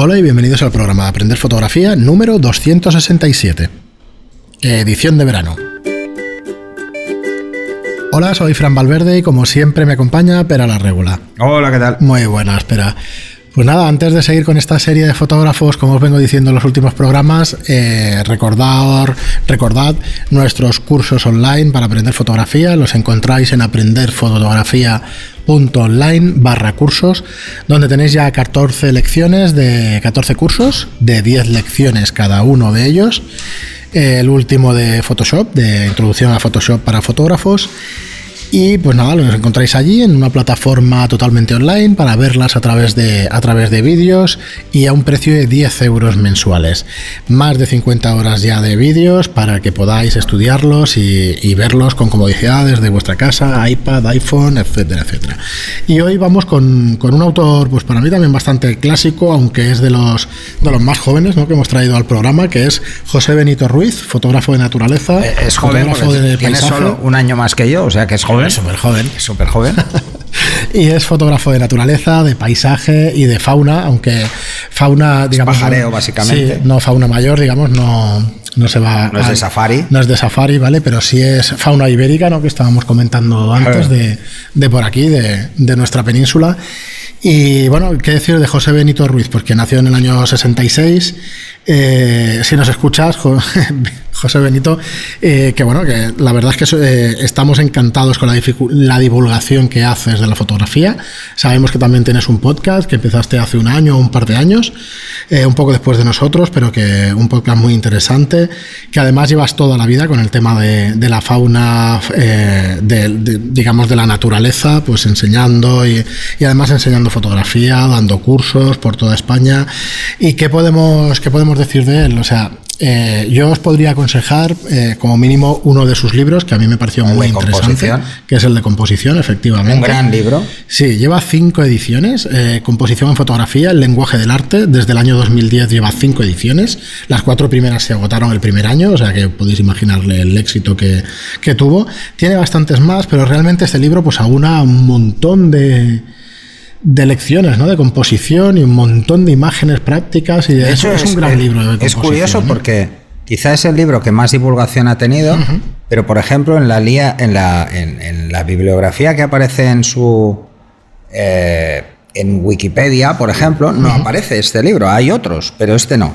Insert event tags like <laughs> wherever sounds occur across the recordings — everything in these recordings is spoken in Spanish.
Hola y bienvenidos al programa de Aprender Fotografía número 267, edición de verano. Hola, soy Fran Valverde y como siempre me acompaña Pera la Regula. Hola, ¿qué tal? Muy buena, espera. Pues nada, antes de seguir con esta serie de fotógrafos, como os vengo diciendo en los últimos programas, eh, recordad, nuestros cursos online para aprender fotografía. Los encontráis en aprenderfotografía.online barra cursos, donde tenéis ya 14 lecciones de 14 cursos, de 10 lecciones cada uno de ellos. El último de Photoshop, de introducción a Photoshop para fotógrafos y pues nada, los encontráis allí en una plataforma totalmente online para verlas a través de, a través de vídeos y a un precio de 10 euros mensuales. Más de 50 horas ya de vídeos para que podáis estudiarlos y, verlos con comodidad desde vuestra casa, iPad, iPhone, etcétera, etcétera. Y hoy vamos con, con, un autor, pues para mí también bastante clásico, aunque es de los, de los más jóvenes ¿no? que hemos traído al programa, que es José Benito Ruiz, fotógrafo de naturaleza. Eh, es joven, tiene solo un año más que yo, o sea que es joven Súper joven. Súper joven. <laughs> y es fotógrafo de naturaleza, de paisaje y de fauna, aunque fauna, digamos. pajareo, básicamente. Sí, no fauna mayor, digamos, no, no se va. No es de safari. No es de safari, ¿vale? Pero sí es fauna ibérica, ¿no? Que estábamos comentando antes de, de, por aquí, de, de nuestra península. Y bueno, ¿qué decir de José Benito Ruiz? Pues que nació en el año 66. Eh, si nos escuchas, <laughs> José Benito, eh, que bueno, que la verdad es que eh, estamos encantados con la, la, divulgación que haces de la fotografía. Sabemos que también tienes un podcast que empezaste hace un año o un par de años, eh, un poco después de nosotros, pero que un podcast muy interesante, que además llevas toda la vida con el tema de, la fauna, digamos, de la naturaleza, pues enseñando y, y, además enseñando fotografía, dando cursos por toda España. ¿Y qué podemos, qué podemos decir de él? O sea, eh, yo os podría aconsejar eh, como mínimo uno de sus libros que a mí me pareció muy interesante, que es el de composición, efectivamente. Un gran libro. Sí, lleva cinco ediciones, eh, composición en fotografía, el lenguaje del arte, desde el año 2010 lleva cinco ediciones, las cuatro primeras se agotaron el primer año, o sea que podéis imaginarle el éxito que, que tuvo. Tiene bastantes más, pero realmente este libro pues aúna un montón de de lecciones, ¿no? De composición y un montón de imágenes prácticas y de, eso es, un gran libro. De es curioso porque quizá es el libro que más divulgación ha tenido, pero por ejemplo en la, en, la, en, la bibliografía que aparece en su eh, en Wikipedia, por ejemplo, no aparece este libro. Hay otros, pero este no.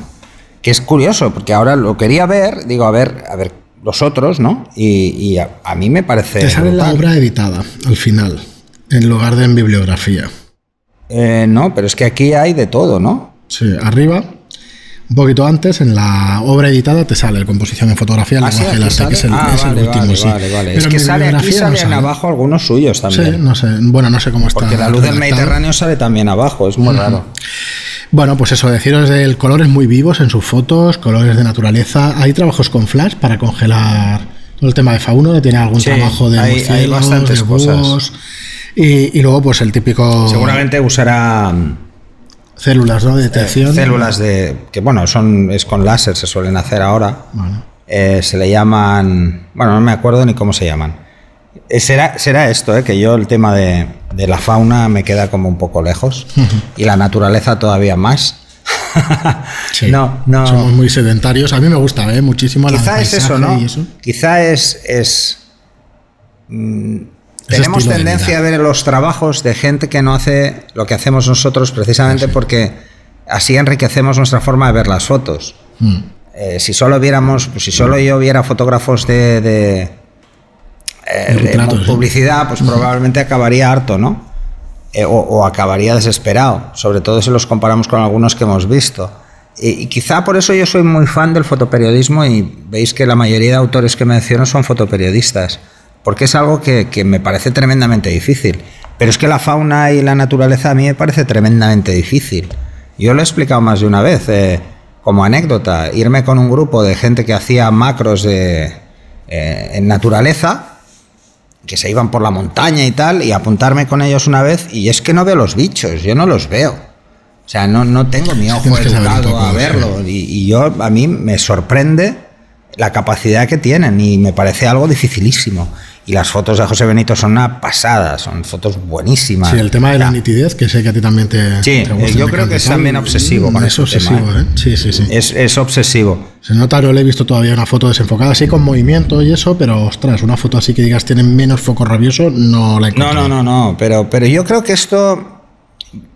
Que es curioso porque ahora lo quería ver, digo a ver, a ver los otros, ¿no? Y, a, mí me parece. Te sale la obra editada al final, en lugar de en bibliografía. Eh, no, pero es que aquí hay de todo, ¿no? Sí, arriba, un poquito antes, en la obra editada te sale composición en fotografía, ¿Ah, sí, que es el, ah, es el último, sí. es que sale aquí, salen abajo algunos suyos también. Sí, no sé, bueno, no sé cómo está. Porque la luz del Mediterráneo sale también abajo, es muy raro. Bueno, pues eso, deciros del colores muy vivos en sus fotos, colores de naturaleza. Hay trabajos con flash para congelar todo el tema de fauno, tiene algún trabajo de hay, hay bastantes de cosas. Y, luego, pues el típico. Seguramente usará. Células, ¿no? De detección. Eh, células de. que bueno, son es con láser, se suelen hacer ahora. Eh, se le llaman. Bueno, no me acuerdo ni cómo se llaman. Eh, será, será esto, ¿eh? que yo el tema de, de, la fauna me queda como un poco lejos <laughs> y la naturaleza todavía más. <laughs> sí, no, no. Somos muy sedentarios. A mí me gusta ¿eh? muchísimo Quizá es eso, ¿no? Quizá es, es mm, tenemos tendencia a ver los trabajos de gente que no hace lo que hacemos nosotros precisamente porque así enriquecemos nuestra forma de ver las fotos. Mm. Eh, si solo viéramos, pues si solo yo viera fotógrafos de, de, eh, publicidad, pues mm. probablemente acabaría harto, ¿no? Eh, o, acabaría desesperado, sobre todo si los comparamos con algunos que hemos visto. Y, y, quizá por eso yo soy muy fan del fotoperiodismo y veis que la mayoría de autores que menciono son fotoperiodistas porque es algo que, me parece tremendamente difícil. Pero es que la fauna y la naturaleza a mí me parece tremendamente difícil. Yo lo he explicado más de una vez, eh, como anécdota, irme con un grupo de gente que hacía macros de, eh, en naturaleza, que se iban por la montaña y tal, y apuntarme con ellos una vez, y es que no veo los bichos, yo no los veo. O sea, no, no tengo mi ojo educado a verlo. Y, y, yo, a mí me sorprende la capacidad que tienen y me parece algo dificilísimo. Y las fotos de José Benito son una pasada, son fotos buenísimas. Sí, el tema de la nitidez, que sé que a ti también te. Sí, yo creo que es también obsesivo con Es obsesivo, ¿eh? ¿eh? Sí, sí, sí. Es, es, obsesivo. Se nota, no le he visto todavía una foto desenfocada, así con movimiento y eso, pero ostras, una foto así que digas tiene menos foco rabioso, no la he No, no, no, no, pero, pero yo creo que esto.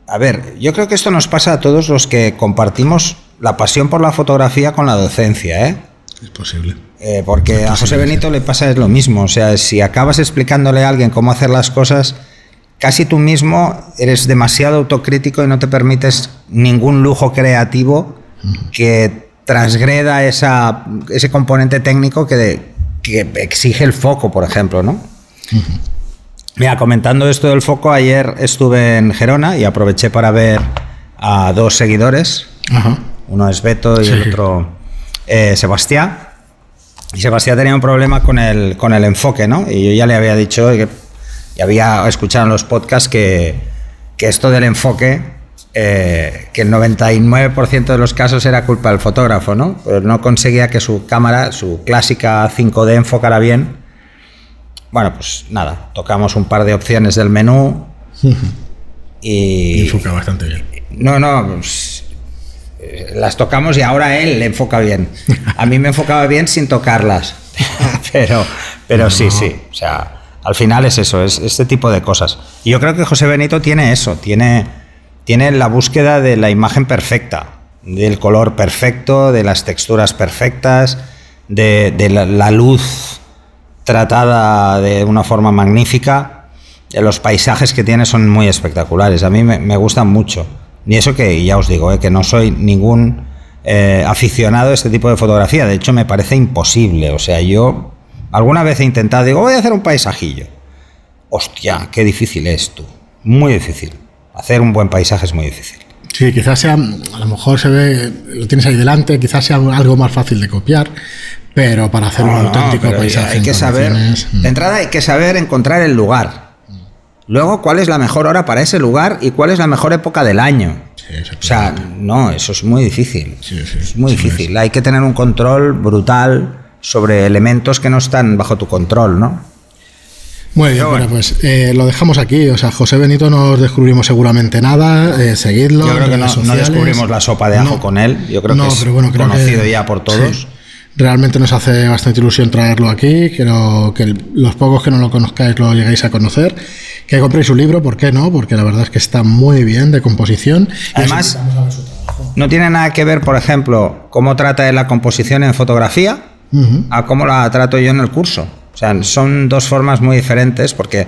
A ver, yo creo que esto nos pasa a todos los que compartimos la pasión por la fotografía con la docencia, ¿eh? Es posible. Eh, porque a José Benito le pasa es lo mismo. O sea, si acabas explicándole a alguien cómo hacer las cosas, casi tú mismo eres demasiado autocrítico y no te permites ningún lujo creativo que transgreda esa, ese componente técnico que, exige el foco, por ejemplo, ¿no? Mira, comentando esto del foco, ayer estuve en Gerona y aproveché para ver a dos seguidores. Uno es Beto y el otro eh, Sebastián. Y Sebastián tenía un problema con el, con el enfoque, ¿no? Y yo ya le había dicho, que, y había escuchado en los podcasts que, que esto del enfoque, eh, que el 99% de los casos era culpa del fotógrafo, ¿no? Pero no conseguía que su cámara, su clásica 5D enfocara bien. Bueno, pues nada, tocamos un par de opciones del menú y... enfoca bastante bien. No, no, pues, las tocamos y ahora él le enfoca bien. A mí me enfocaba bien sin tocarlas. <laughs> pero pero sí, sí. O sea, al final es eso, es este tipo de cosas. Y yo creo que José Benito tiene eso, tiene, tiene la búsqueda de la imagen perfecta, del color perfecto, de las texturas perfectas, de, la, luz tratada de una forma magnífica. Los paisajes que tiene son muy espectaculares, a mí me gustan mucho. Ni eso que, ya os digo, eh, que no soy ningún eh, aficionado a este tipo de fotografía. De hecho, me parece imposible. O sea, yo alguna vez he intentado, digo, voy a hacer un paisajillo. Hostia, qué difícil es tú. Muy difícil. Hacer un buen paisaje es muy difícil. Sí, quizás sea, a lo mejor se ve, lo tienes ahí delante, quizás sea algo más fácil de copiar, pero para hacer un auténtico paisaje. Hay que saber, mm. de entrada hay que saber encontrar el lugar. Luego, ¿cuál es la mejor hora para ese lugar y cuál es la mejor época del año? o sea, no, eso es muy difícil. es muy difícil. Hay que tener un control brutal sobre elementos que no están bajo tu control, ¿no? Muy bien, bueno, pues eh, lo dejamos aquí. O sea, José Benito no descubrimos seguramente nada. Eh, seguidlo. Yo creo que no, descubrimos la sopa de ajo con él. Yo creo que es conocido ya por todos. Realmente nos hace bastante ilusión traerlo aquí, quiero que los pocos que no lo conozcáis lo lleguéis a conocer, que compréis su libro, ¿por qué no? Porque la verdad es que está muy bien de composición. Además, no tiene nada que ver, por ejemplo, cómo trata la composición en fotografía a cómo la trato yo en el curso. O sea, son dos formas muy diferentes porque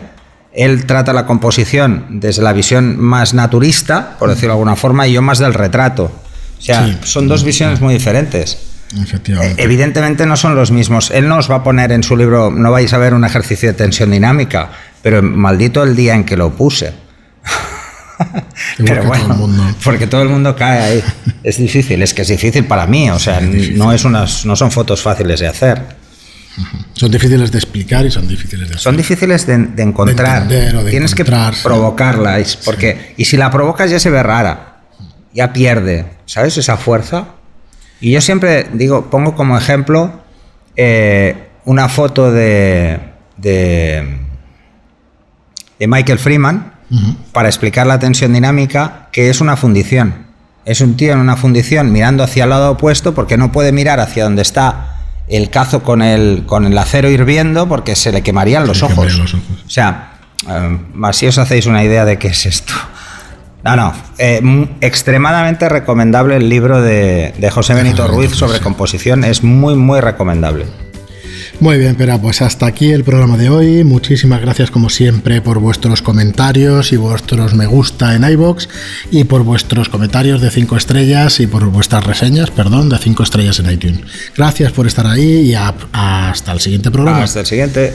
él trata la composición desde la visión más naturista, por decirlo de alguna forma, y yo más del retrato. O sea, son dos visiones muy diferentes. Efectivamente. Evidentemente no son los mismos. Él no os va a poner en su libro, no vais a ver un ejercicio de tensión dinámica, pero maldito el día en que lo puse. <laughs> pero bueno, porque todo el mundo cae ahí. Es difícil, es que es difícil para mí, o sea, no, es unas, no son fotos fáciles de hacer. Son difíciles de explicar y son difíciles de hacer. Son difíciles de, encontrar. Tienes que provocarla, porque y si la provocas ya se ve rara, ya pierde, ¿sabes? Esa fuerza. Y yo siempre digo, pongo como ejemplo eh, una foto de, de, Michael Freeman para explicar la tensión dinámica, que es una fundición. Es un tío en una fundición mirando hacia el lado opuesto porque no puede mirar hacia donde está el cazo con el, con el acero hirviendo porque se le quemarían los, ojos. los ojos. O sea, eh, así os hacéis una idea de qué es esto. No, no. Eh, extremadamente recomendable el libro de, José Benito Ruiz sobre composición. Es muy, muy recomendable. Muy bien, pero pues hasta aquí el programa de hoy. Muchísimas gracias como siempre por vuestros comentarios y vuestros me gusta en iBox y por vuestros comentarios de 5 estrellas y por vuestras reseñas, perdón, de 5 estrellas en iTunes. Gracias por estar ahí y hasta el siguiente programa. Hasta el siguiente.